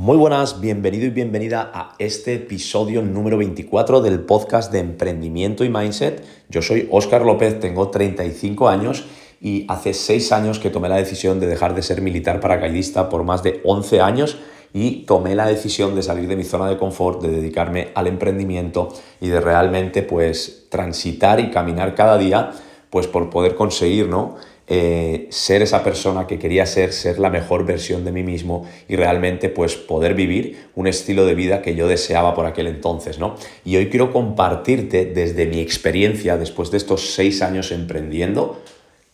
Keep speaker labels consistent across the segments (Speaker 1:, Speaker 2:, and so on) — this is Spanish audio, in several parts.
Speaker 1: Muy buenas, bienvenido y bienvenida a este episodio número 24 del podcast de emprendimiento y mindset. Yo soy Óscar López, tengo 35 años y hace 6 años que tomé la decisión de dejar de ser militar paracaidista por más de 11 años y tomé la decisión de salir de mi zona de confort, de dedicarme al emprendimiento y de realmente pues transitar y caminar cada día pues por poder conseguir, ¿no? Eh, ser esa persona que quería ser, ser la mejor versión de mí mismo y realmente pues poder vivir un estilo de vida que yo deseaba por aquel entonces, ¿no? Y hoy quiero compartirte desde mi experiencia, después de estos seis años emprendiendo,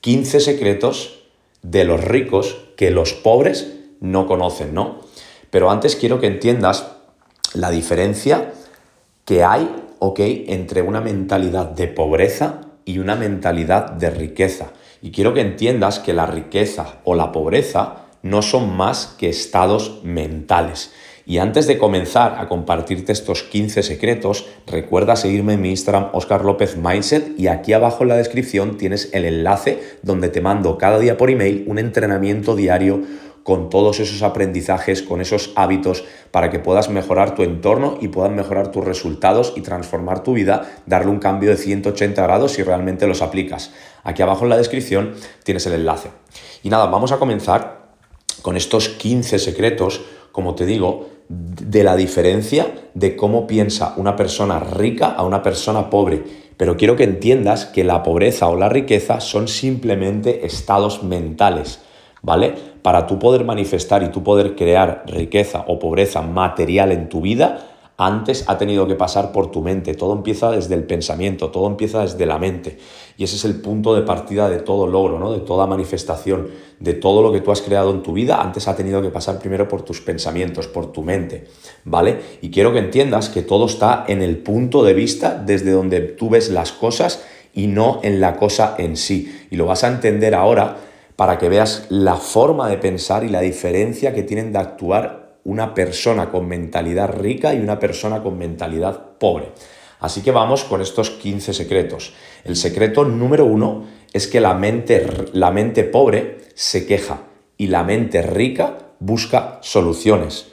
Speaker 1: 15 secretos de los ricos que los pobres no conocen, ¿no? Pero antes quiero que entiendas la diferencia que hay, entre una mentalidad de pobreza y una mentalidad de riqueza. Y quiero que entiendas que la riqueza o la pobreza no son más que estados mentales. Y antes de comenzar a compartirte estos 15 secretos, recuerda seguirme en mi Instagram Oscar López Mindset y aquí abajo en la descripción tienes el enlace donde te mando cada día por email un entrenamiento diario con todos esos aprendizajes, con esos hábitos, para que puedas mejorar tu entorno y puedas mejorar tus resultados y transformar tu vida, darle un cambio de 180 grados si realmente los aplicas. Aquí abajo en la descripción tienes el enlace. Y nada, vamos a comenzar con estos 15 secretos, como te digo, de la diferencia de cómo piensa una persona rica a una persona pobre. Pero quiero que entiendas que la pobreza o la riqueza son simplemente estados mentales. ¿Vale? Para tú poder manifestar y tú poder crear riqueza o pobreza material en tu vida, antes ha tenido que pasar por tu mente. Todo empieza desde el pensamiento, todo empieza desde la mente. Y ese es el punto de partida de todo logro, ¿no? de toda manifestación, de todo lo que tú has creado en tu vida. Antes ha tenido que pasar primero por tus pensamientos, por tu mente. ¿Vale? Y quiero que entiendas que todo está en el punto de vista desde donde tú ves las cosas y no en la cosa en sí. Y lo vas a entender ahora para que veas la forma de pensar y la diferencia que tienen de actuar una persona con mentalidad rica y una persona con mentalidad pobre. Así que vamos con estos 15 secretos. El secreto número uno es que la mente, la mente pobre se queja y la mente rica busca soluciones.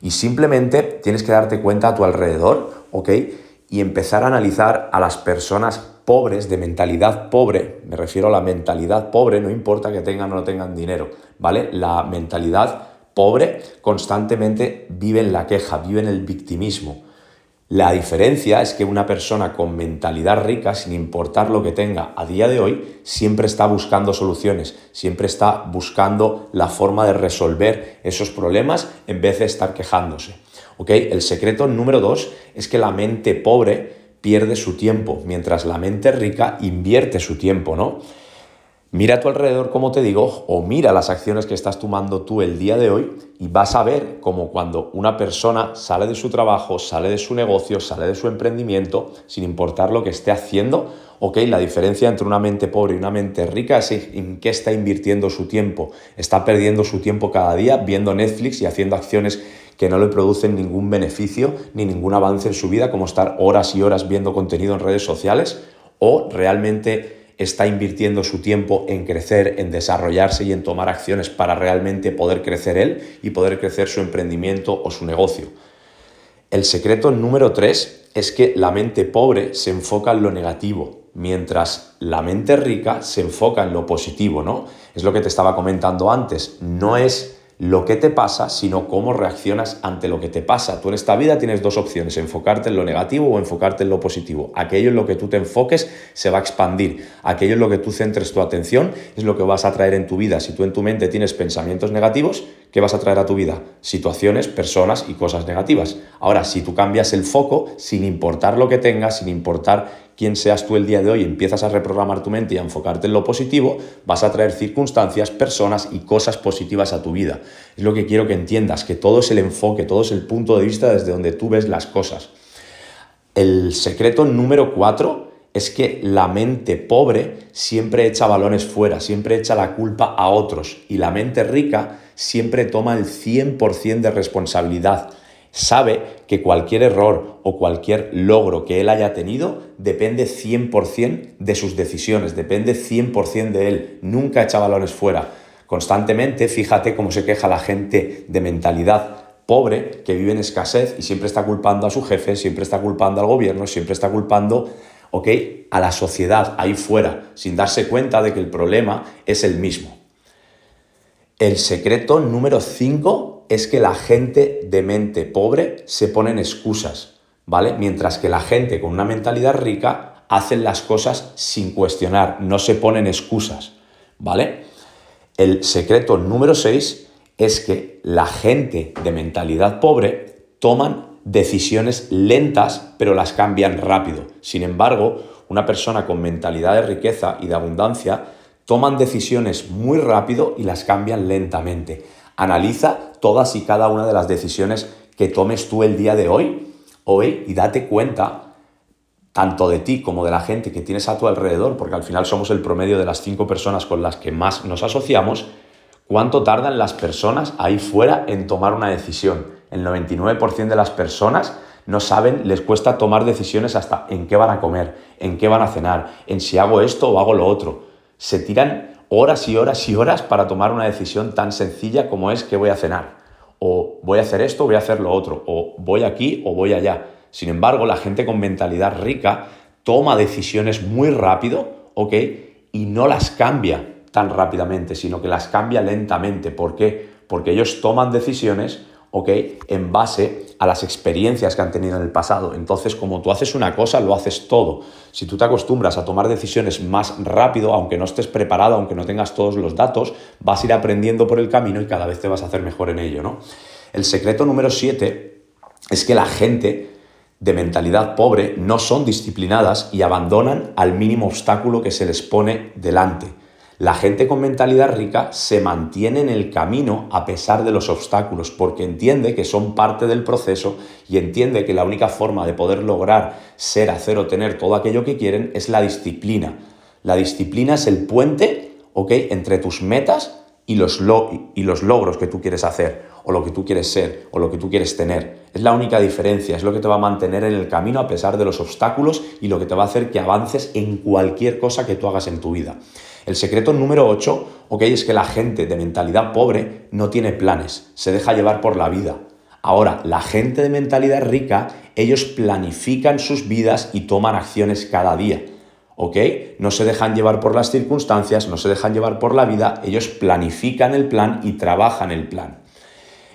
Speaker 1: Y simplemente tienes que darte cuenta a tu alrededor, ¿ok? Y empezar a analizar a las personas pobres, de mentalidad pobre, me refiero a la mentalidad pobre, no importa que tengan o no tengan dinero, ¿vale? La mentalidad pobre constantemente vive en la queja, vive en el victimismo. La diferencia es que una persona con mentalidad rica, sin importar lo que tenga a día de hoy, siempre está buscando soluciones, siempre está buscando la forma de resolver esos problemas en vez de estar quejándose. ¿Ok? El secreto número dos es que la mente pobre pierde su tiempo, mientras la mente rica invierte su tiempo, ¿no? Mira a tu alrededor, como te digo, o mira las acciones que estás tomando tú el día de hoy y vas a ver como cuando una persona sale de su trabajo, sale de su negocio, sale de su emprendimiento, sin importar lo que esté haciendo, ok, la diferencia entre una mente pobre y una mente rica es en qué está invirtiendo su tiempo. Está perdiendo su tiempo cada día viendo Netflix y haciendo acciones que no le producen ningún beneficio ni ningún avance en su vida, como estar horas y horas viendo contenido en redes sociales, o realmente está invirtiendo su tiempo en crecer, en desarrollarse y en tomar acciones para realmente poder crecer él y poder crecer su emprendimiento o su negocio. El secreto número tres es que la mente pobre se enfoca en lo negativo, mientras la mente rica se enfoca en lo positivo, ¿no? Es lo que te estaba comentando antes, no es lo que te pasa, sino cómo reaccionas ante lo que te pasa. Tú en esta vida tienes dos opciones, enfocarte en lo negativo o enfocarte en lo positivo. Aquello en lo que tú te enfoques se va a expandir. Aquello en lo que tú centres tu atención es lo que vas a traer en tu vida. Si tú en tu mente tienes pensamientos negativos, ¿qué vas a traer a tu vida? Situaciones, personas y cosas negativas. Ahora, si tú cambias el foco, sin importar lo que tengas, sin importar quién seas tú el día de hoy, empiezas a reprogramar tu mente y a enfocarte en lo positivo, vas a traer circunstancias, personas y cosas positivas a tu vida. Es lo que quiero que entiendas, que todo es el enfoque, todo es el punto de vista desde donde tú ves las cosas. El secreto número cuatro es que la mente pobre siempre echa balones fuera, siempre echa la culpa a otros. Y la mente rica siempre toma el 100% de responsabilidad. Sabe que cualquier error o cualquier logro que él haya tenido depende 100% de sus decisiones, depende 100% de él, nunca echa balones fuera. Constantemente, fíjate cómo se queja la gente de mentalidad pobre que vive en escasez y siempre está culpando a su jefe, siempre está culpando al gobierno, siempre está culpando ¿ok? a la sociedad ahí fuera, sin darse cuenta de que el problema es el mismo. El secreto número 5 es que la gente de mente pobre se pone en excusas, ¿vale? Mientras que la gente con una mentalidad rica hacen las cosas sin cuestionar, no se ponen excusas, ¿vale? El secreto número 6 es que la gente de mentalidad pobre toman decisiones lentas, pero las cambian rápido. Sin embargo, una persona con mentalidad de riqueza y de abundancia toman decisiones muy rápido y las cambian lentamente. Analiza todas y cada una de las decisiones que tomes tú el día de hoy, hoy y date cuenta tanto de ti como de la gente que tienes a tu alrededor, porque al final somos el promedio de las cinco personas con las que más nos asociamos, ¿Cuánto tardan las personas ahí fuera en tomar una decisión? El 99% de las personas no saben, les cuesta tomar decisiones hasta en qué van a comer, en qué van a cenar, en si hago esto o hago lo otro. Se tiran horas y horas y horas para tomar una decisión tan sencilla como es qué voy a cenar. O voy a hacer esto voy a hacer lo otro. O voy aquí o voy allá. Sin embargo, la gente con mentalidad rica toma decisiones muy rápido, ¿ok? Y no las cambia tan rápidamente, sino que las cambia lentamente. ¿Por qué? Porque ellos toman decisiones, ¿ok? En base a las experiencias que han tenido en el pasado. Entonces, como tú haces una cosa, lo haces todo. Si tú te acostumbras a tomar decisiones más rápido, aunque no estés preparado, aunque no tengas todos los datos, vas a ir aprendiendo por el camino y cada vez te vas a hacer mejor en ello, ¿no? El secreto número 7 es que la gente de mentalidad pobre no son disciplinadas y abandonan al mínimo obstáculo que se les pone delante. La gente con mentalidad rica se mantiene en el camino a pesar de los obstáculos porque entiende que son parte del proceso y entiende que la única forma de poder lograr ser, hacer o tener todo aquello que quieren es la disciplina. La disciplina es el puente entre tus metas y los, y los logros que tú quieres hacer o lo que tú quieres ser o lo que tú quieres tener. Es la única diferencia, es lo que te va a mantener en el camino a pesar de los obstáculos y lo que te va a hacer que avances en cualquier cosa que tú hagas en tu vida. El secreto número 8, ok, es que la gente de mentalidad pobre no tiene planes, se deja llevar por la vida. Ahora, la gente de mentalidad rica, ellos planifican sus vidas y toman acciones cada día. ¿Ok? No se dejan llevar por las circunstancias, no se dejan llevar por la vida, ellos planifican el plan y trabajan el plan.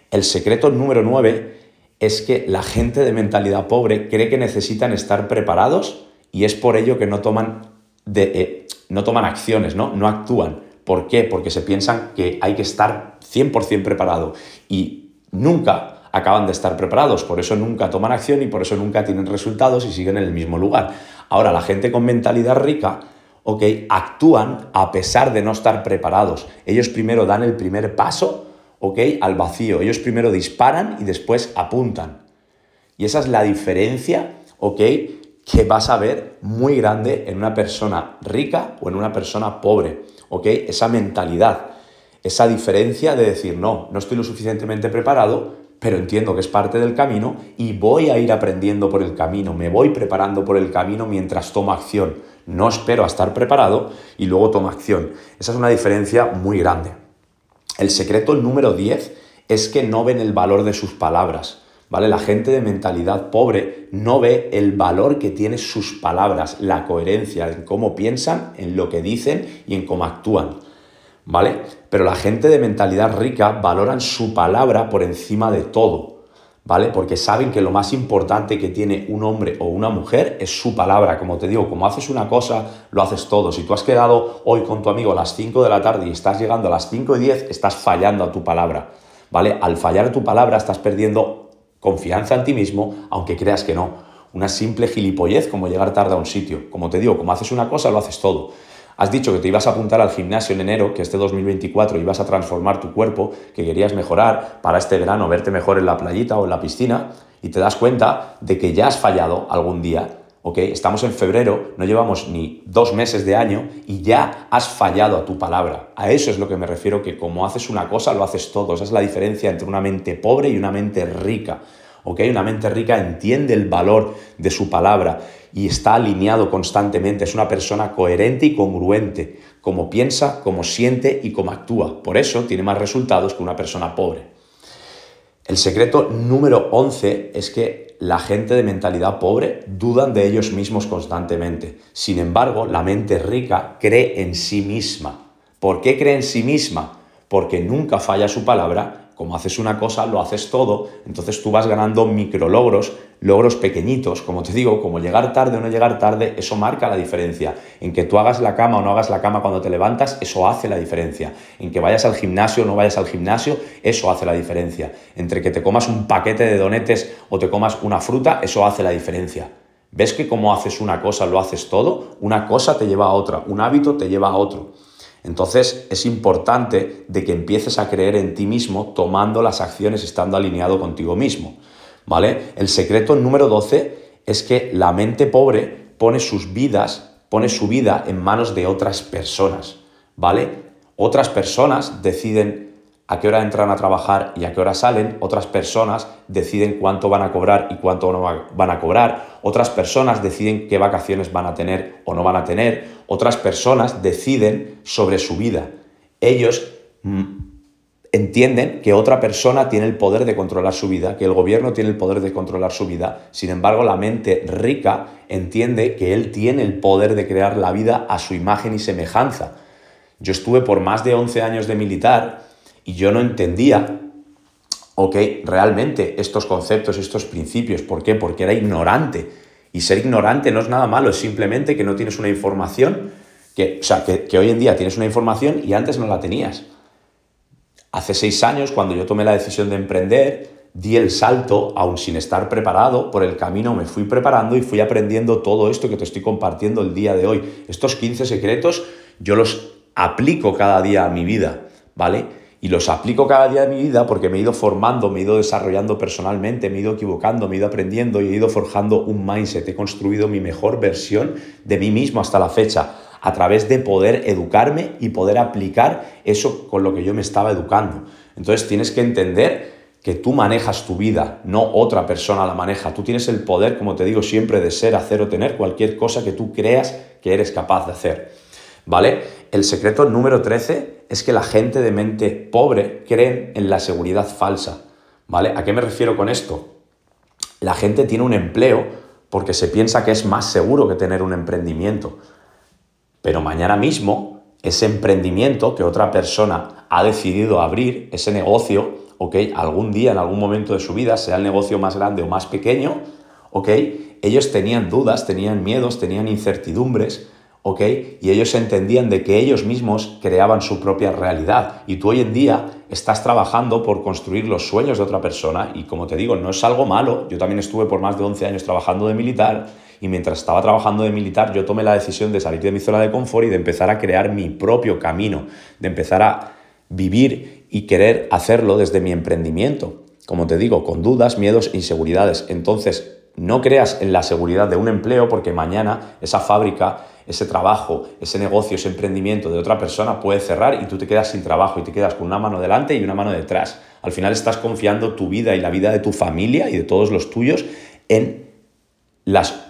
Speaker 1: El secreto número 9 es que la gente de mentalidad pobre cree que necesitan estar preparados y es por ello que no toman de, eh, no toman acciones, ¿no? no actúan. ¿Por qué? Porque se piensan que hay que estar 100% preparado y nunca acaban de estar preparados, por eso nunca toman acción y por eso nunca tienen resultados y siguen en el mismo lugar. Ahora, la gente con mentalidad rica, ok, actúan a pesar de no estar preparados. Ellos primero dan el primer paso, ok, al vacío. Ellos primero disparan y después apuntan. Y esa es la diferencia, ok, que vas a ver muy grande en una persona rica o en una persona pobre, ¿ok? Esa mentalidad, esa diferencia de decir, no, no estoy lo suficientemente preparado, pero entiendo que es parte del camino y voy a ir aprendiendo por el camino, me voy preparando por el camino mientras tomo acción. No espero a estar preparado y luego tomo acción. Esa es una diferencia muy grande. El secreto número 10 es que no ven el valor de sus palabras. ¿Vale? La gente de mentalidad pobre no ve el valor que tienen sus palabras, la coherencia en cómo piensan, en lo que dicen y en cómo actúan, ¿vale? Pero la gente de mentalidad rica valoran su palabra por encima de todo, ¿vale? Porque saben que lo más importante que tiene un hombre o una mujer es su palabra. Como te digo, como haces una cosa, lo haces todo. Si tú has quedado hoy con tu amigo a las 5 de la tarde y estás llegando a las 5 y 10, estás fallando a tu palabra, ¿vale? Al fallar tu palabra estás perdiendo confianza en ti mismo, aunque creas que no. Una simple gilipollez como llegar tarde a un sitio. Como te digo, como haces una cosa, lo haces todo. Has dicho que te ibas a apuntar al gimnasio en enero, que este 2024 ibas a transformar tu cuerpo, que querías mejorar para este verano, verte mejor en la playita o en la piscina, y te das cuenta de que ya has fallado algún día ¿ok? Estamos en febrero, no llevamos ni dos meses de año y ya has fallado a tu palabra. A eso es lo que me refiero, que como haces una cosa, lo haces todo. Esa es la diferencia entre una mente pobre y una mente rica. ¿ok? Una mente rica entiende el valor de su palabra y está alineado constantemente. Es una persona coherente y congruente, como piensa, como siente y como actúa. Por eso tiene más resultados que una persona pobre. El secreto número 11 es que la gente de mentalidad pobre dudan de ellos mismos constantemente. Sin embargo, la mente rica cree en sí misma. ¿Por qué cree en sí misma? Porque nunca falla su palabra como haces una cosa, lo haces todo, entonces tú vas ganando micro logros, logros pequeñitos, como te digo, como llegar tarde o no llegar tarde, eso marca la diferencia. En que tú hagas la cama o no hagas la cama cuando te levantas, eso hace la diferencia. En que vayas al gimnasio o no vayas al gimnasio, eso hace la diferencia. Entre que te comas un paquete de donetes o te comas una fruta, eso hace la diferencia. ¿Ves que como haces una cosa, lo haces todo? Una cosa te lleva a otra, un hábito te lleva a otro. Entonces es importante de que empieces a creer en ti mismo tomando las acciones estando alineado contigo mismo. ¿Vale? El secreto número 12 es que la mente pobre pone sus vidas, pone su vida en manos de otras personas, ¿vale? Otras personas deciden a qué hora entran a trabajar y a qué hora salen, otras personas deciden cuánto van a cobrar y cuánto no van a cobrar, otras personas deciden qué vacaciones van a tener o no van a tener, otras personas deciden sobre su vida. Ellos mm, entienden que otra persona tiene el poder de controlar su vida, que el gobierno tiene el poder de controlar su vida, sin embargo la mente rica entiende que él tiene el poder de crear la vida a su imagen y semejanza. Yo estuve por más de 11 años de militar, y yo no entendía, ok, realmente estos conceptos, estos principios. ¿Por qué? Porque era ignorante. Y ser ignorante no es nada malo, es simplemente que no tienes una información, que, o sea, que, que hoy en día tienes una información y antes no la tenías. Hace seis años, cuando yo tomé la decisión de emprender, di el salto, aún sin estar preparado, por el camino me fui preparando y fui aprendiendo todo esto que te estoy compartiendo el día de hoy. Estos 15 secretos yo los aplico cada día a mi vida, ¿vale? Y los aplico cada día de mi vida porque me he ido formando, me he ido desarrollando personalmente, me he ido equivocando, me he ido aprendiendo y he ido forjando un mindset, he construido mi mejor versión de mí mismo hasta la fecha a través de poder educarme y poder aplicar eso con lo que yo me estaba educando. Entonces tienes que entender que tú manejas tu vida, no otra persona la maneja. Tú tienes el poder, como te digo siempre, de ser, hacer o tener cualquier cosa que tú creas que eres capaz de hacer. ¿Vale? El secreto número 13 es que la gente de mente pobre creen en la seguridad falsa. ¿Vale? ¿A qué me refiero con esto? La gente tiene un empleo porque se piensa que es más seguro que tener un emprendimiento. Pero mañana mismo, ese emprendimiento que otra persona ha decidido abrir, ese negocio, ¿ok? Algún día, en algún momento de su vida, sea el negocio más grande o más pequeño, ¿ok? Ellos tenían dudas, tenían miedos, tenían incertidumbres, ¿ok? Y ellos entendían de que ellos mismos creaban su propia realidad. Y tú hoy en día estás trabajando por construir los sueños de otra persona y como te digo, no es algo malo. Yo también estuve por más de 11 años trabajando de militar y mientras estaba trabajando de militar yo tomé la decisión de salir de mi zona de confort y de empezar a crear mi propio camino, de empezar a vivir y querer hacerlo desde mi emprendimiento. Como te digo, con dudas, miedos, inseguridades. Entonces, no creas en la seguridad de un empleo porque mañana esa fábrica ese trabajo, ese negocio, ese emprendimiento de otra persona puede cerrar y tú te quedas sin trabajo y te quedas con una mano delante y una mano detrás. Al final estás confiando tu vida y la vida de tu familia y de todos los tuyos en, las,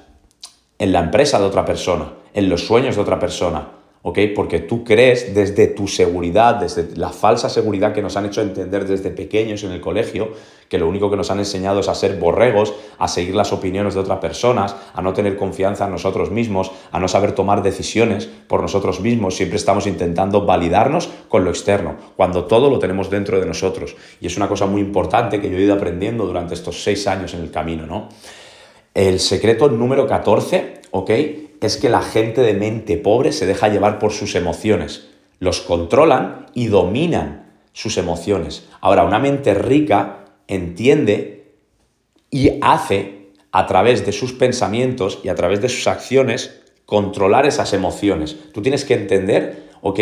Speaker 1: en la empresa de otra persona, en los sueños de otra persona. ¿Ok? Porque tú crees desde tu seguridad, desde la falsa seguridad que nos han hecho entender desde pequeños en el colegio, que lo único que nos han enseñado es a ser borregos, a seguir las opiniones de otras personas, a no tener confianza en nosotros mismos, a no saber tomar decisiones por nosotros mismos. Siempre estamos intentando validarnos con lo externo, cuando todo lo tenemos dentro de nosotros. Y es una cosa muy importante que yo he ido aprendiendo durante estos seis años en el camino, ¿no? El secreto número 14, ¿ok? Es que la gente de mente pobre se deja llevar por sus emociones, los controlan y dominan sus emociones. Ahora, una mente rica entiende y hace a través de sus pensamientos y a través de sus acciones controlar esas emociones. Tú tienes que entender, ¿ok?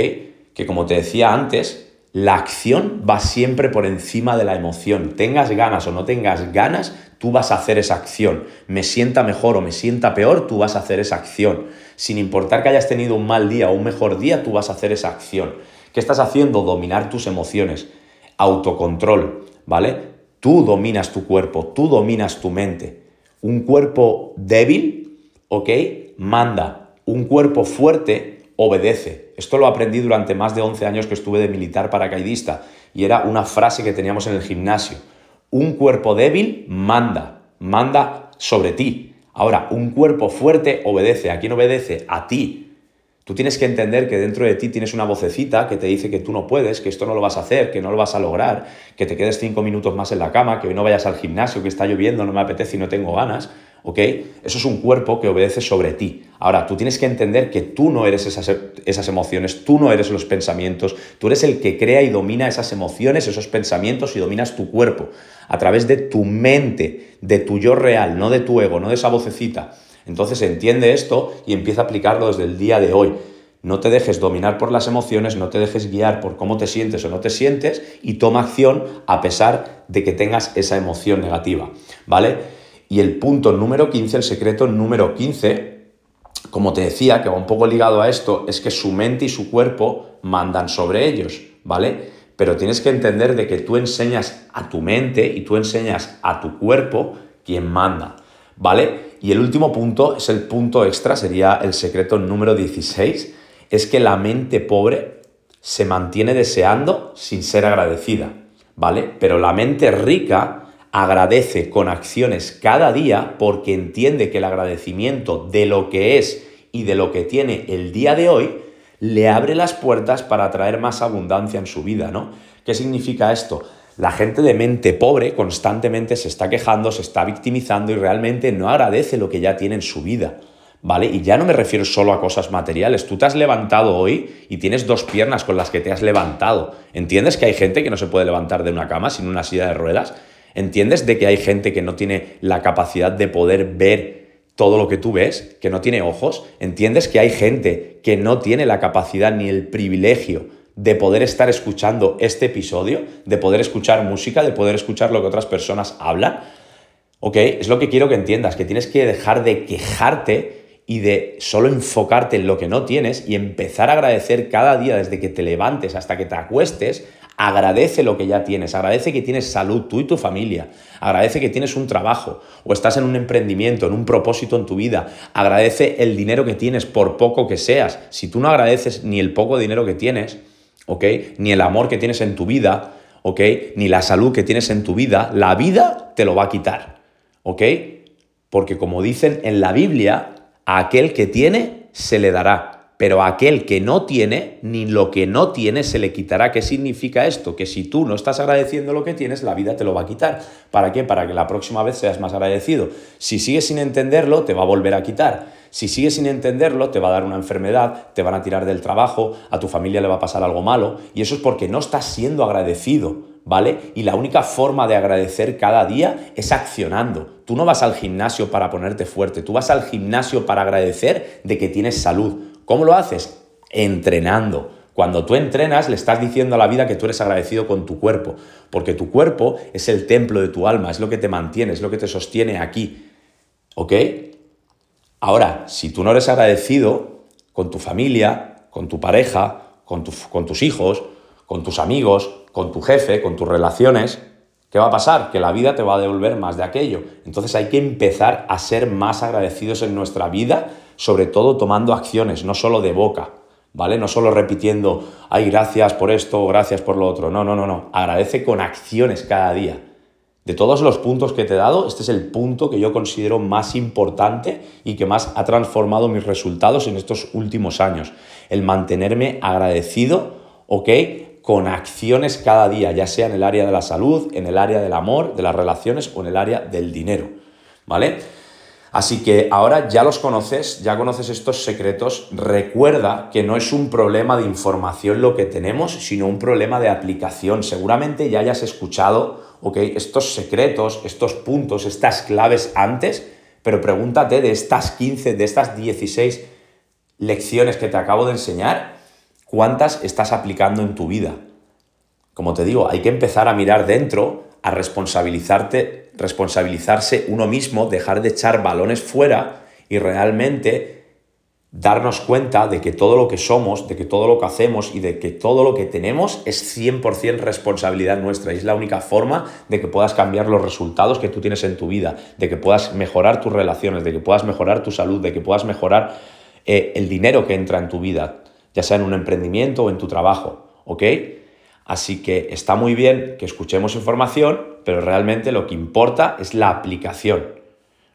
Speaker 1: Que como te decía antes, la acción va siempre por encima de la emoción. Tengas ganas o no tengas ganas, tú vas a hacer esa acción. Me sienta mejor o me sienta peor, tú vas a hacer esa acción. Sin importar que hayas tenido un mal día o un mejor día, tú vas a hacer esa acción. ¿Qué estás haciendo? Dominar tus emociones. Autocontrol, ¿vale? Tú dominas tu cuerpo, tú dominas tu mente. Un cuerpo débil, ¿ok? Manda. Un cuerpo fuerte obedece. Esto lo aprendí durante más de 11 años que estuve de militar paracaidista y era una frase que teníamos en el gimnasio. un cuerpo débil manda, manda sobre ti. Ahora, un cuerpo fuerte obedece. ¿A quién obedece? A ti. Tú tienes que entender que dentro de ti tienes una vocecita que te dice que tú no puedes, que esto no lo vas a hacer, que no lo vas a lograr, que te quedes cinco minutos más en la cama, que hoy no vayas al gimnasio, que está lloviendo, no me apetece y no tengo ganas. ¿Ok? Eso es un cuerpo que obedece sobre ti. Ahora, tú tienes que entender que tú no eres esas, esas emociones, tú no eres los pensamientos, tú eres el que crea y domina esas emociones, esos pensamientos y dominas tu cuerpo a través de tu mente, de tu yo real, no de tu ego, no de esa vocecita. Entonces entiende esto y empieza a aplicarlo desde el día de hoy. No te dejes dominar por las emociones, no te dejes guiar por cómo te sientes o no te sientes y toma acción a pesar de que tengas esa emoción negativa, ¿vale? Y el punto número 15, el secreto número 15, como te decía, que va un poco ligado a esto, es que su mente y su cuerpo mandan sobre ellos, ¿vale? Pero tienes que entender de que tú enseñas a tu mente y tú enseñas a tu cuerpo quien manda, ¿vale? Y el último punto es el punto extra, sería el secreto número 16, es que la mente pobre se mantiene deseando sin ser agradecida, ¿vale? Pero la mente rica agradece con acciones cada día porque entiende que el agradecimiento de lo que es y de lo que tiene el día de hoy le abre las puertas para traer más abundancia en su vida, ¿no? ¿Qué significa esto? La gente de mente pobre constantemente se está quejando, se está victimizando y realmente no agradece lo que ya tiene en su vida. ¿Vale? Y ya no me refiero solo a cosas materiales. Tú te has levantado hoy y tienes dos piernas con las que te has levantado. ¿Entiendes que hay gente que no se puede levantar de una cama sin una silla de ruedas? ¿Entiendes de que hay gente que no tiene la capacidad de poder ver todo lo que tú ves, que no tiene ojos? ¿Entiendes que hay gente que no tiene la capacidad ni el privilegio de poder estar escuchando este episodio, de poder escuchar música, de poder escuchar lo que otras personas hablan. ¿Ok? Es lo que quiero que entiendas, que tienes que dejar de quejarte y de solo enfocarte en lo que no tienes y empezar a agradecer cada día desde que te levantes hasta que te acuestes. Agradece lo que ya tienes, agradece que tienes salud, tú y tu familia, agradece que tienes un trabajo o estás en un emprendimiento, en un propósito en tu vida, agradece el dinero que tienes por poco que seas. Si tú no agradeces ni el poco dinero que tienes, ¿ok? Ni el amor que tienes en tu vida, ¿ok? Ni la salud que tienes en tu vida, la vida te lo va a quitar, ¿ok? Porque como dicen en la Biblia, a aquel que tiene se le dará, pero a aquel que no tiene, ni lo que no tiene se le quitará. ¿Qué significa esto? Que si tú no estás agradeciendo lo que tienes, la vida te lo va a quitar. ¿Para qué? Para que la próxima vez seas más agradecido. Si sigues sin entenderlo, te va a volver a quitar. Si sigues sin entenderlo, te va a dar una enfermedad, te van a tirar del trabajo, a tu familia le va a pasar algo malo, y eso es porque no estás siendo agradecido, ¿vale? Y la única forma de agradecer cada día es accionando. Tú no vas al gimnasio para ponerte fuerte, tú vas al gimnasio para agradecer de que tienes salud. ¿Cómo lo haces? Entrenando. Cuando tú entrenas, le estás diciendo a la vida que tú eres agradecido con tu cuerpo, porque tu cuerpo es el templo de tu alma, es lo que te mantiene, es lo que te sostiene aquí. ¿Ok? Ahora, si tú no eres agradecido con tu familia, con tu pareja, con, con, tus hijos, con tus amigos, con tu jefe, con tus relaciones, ¿qué va a pasar? Que la vida te va a devolver más de aquello. Entonces hay que empezar a ser más agradecidos en nuestra vida, sobre todo tomando acciones, no solo de boca, ¿vale? No solo repitiendo, ay, gracias por esto, gracias por lo otro. No, no, no, no. Agradece con acciones cada día. De todos los puntos que te he dado, este es el punto que yo considero más importante y que más ha transformado mis resultados en estos últimos años. El mantenerme agradecido, ¿ok? Con acciones cada día, ya sea en el área de la salud, en el área del amor, de las relaciones o en el área del dinero, ¿vale? Así que ahora ya los conoces, ya conoces estos secretos. Recuerda que no es un problema de información lo que tenemos, sino un problema de aplicación. Seguramente ya hayas escuchado estos secretos, estos puntos, estas claves antes, pero pregúntate de estas 15, de estas 16 lecciones que te acabo de enseñar, ¿cuántas estás aplicando en tu vida? Como te digo, hay que empezar a mirar dentro, a responsabilizarte responsabilizarse uno mismo, dejar de echar balones fuera y realmente darnos cuenta de que todo lo que somos, de que todo lo que hacemos y de que todo lo que tenemos es 100% responsabilidad nuestra y es la única forma de que puedas cambiar los resultados que tú tienes en tu vida, de que puedas mejorar tus relaciones, de que puedas mejorar tu salud, de que puedas mejorar eh, el dinero que entra en tu vida, ya sea en un emprendimiento o en tu trabajo, ¿ok? Así que está muy bien que escuchemos información, pero realmente lo que importa es la aplicación.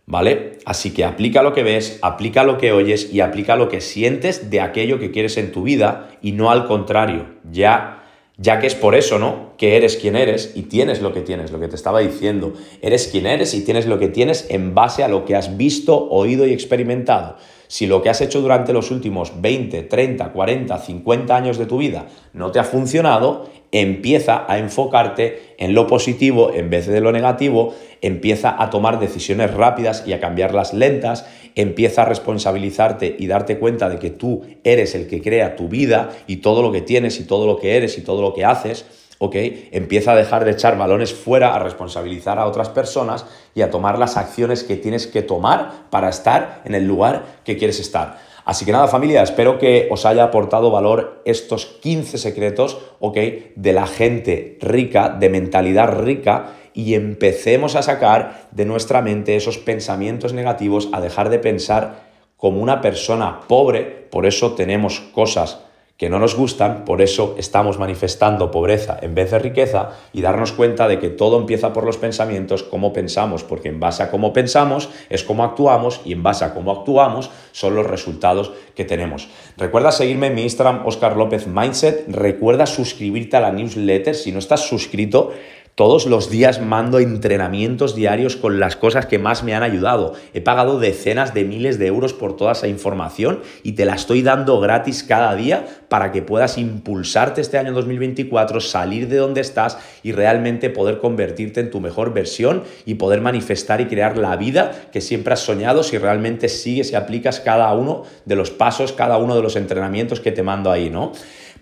Speaker 1: ¿Vale? Así que aplica lo que ves, aplica lo que oyes y aplica lo que sientes de aquello que quieres en tu vida y no al contrario. Ya, ya que es por eso, ¿no? Que eres quien eres y tienes lo que tienes, lo que te estaba diciendo. Eres quien eres y tienes lo que tienes en base a lo que has visto, oído y experimentado. Si lo que has hecho durante los últimos 20, 30, 40, 50 años de tu vida no te ha funcionado, empieza a enfocarte en lo positivo en vez de lo negativo, empieza a tomar decisiones rápidas y a cambiarlas lentas, empieza a responsabilizarte y darte cuenta de que tú eres el que crea tu vida y todo lo que tienes y todo lo que eres y todo lo que haces. ¿Ok? Empieza a dejar de echar balones fuera, a responsabilizar a otras personas y a tomar las acciones que tienes que tomar para estar en el lugar que quieres estar. Así que nada familia, espero que os haya aportado valor estos 15 secretos, ¿ok? De la gente rica, de mentalidad rica y empecemos a sacar de nuestra mente esos pensamientos negativos, a dejar de pensar como una persona pobre, por eso tenemos cosas que no nos gustan, por eso estamos manifestando pobreza en vez de riqueza y darnos cuenta de que todo empieza por los pensamientos, cómo pensamos, porque en base a cómo pensamos es cómo actuamos y en base a cómo actuamos son los resultados que tenemos. Recuerda seguirme en mi Instagram, Oscar López Mindset, recuerda suscribirte a la newsletter, si no estás suscrito, todos los días mando entrenamientos diarios con las cosas que más me han ayudado. He pagado decenas de miles de euros por toda esa información y te la estoy dando gratis cada día para que puedas impulsarte este año 2024, salir de donde estás y realmente poder convertirte en tu mejor versión y poder manifestar y crear la vida que siempre has soñado si realmente sigues y aplicas cada uno de los pasos, cada uno de los entrenamientos que te mando ahí, ¿no?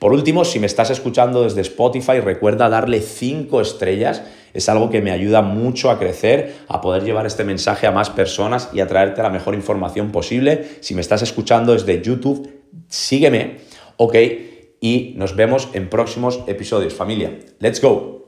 Speaker 1: Por último, si me estás escuchando desde Spotify, recuerda darle 5 estrellas. Es algo que me ayuda mucho a crecer, a poder llevar este mensaje a más personas y a traerte la mejor información posible. Si me estás escuchando desde YouTube, sígueme, ¿ok? Y nos vemos en próximos episodios. Familia, let's go.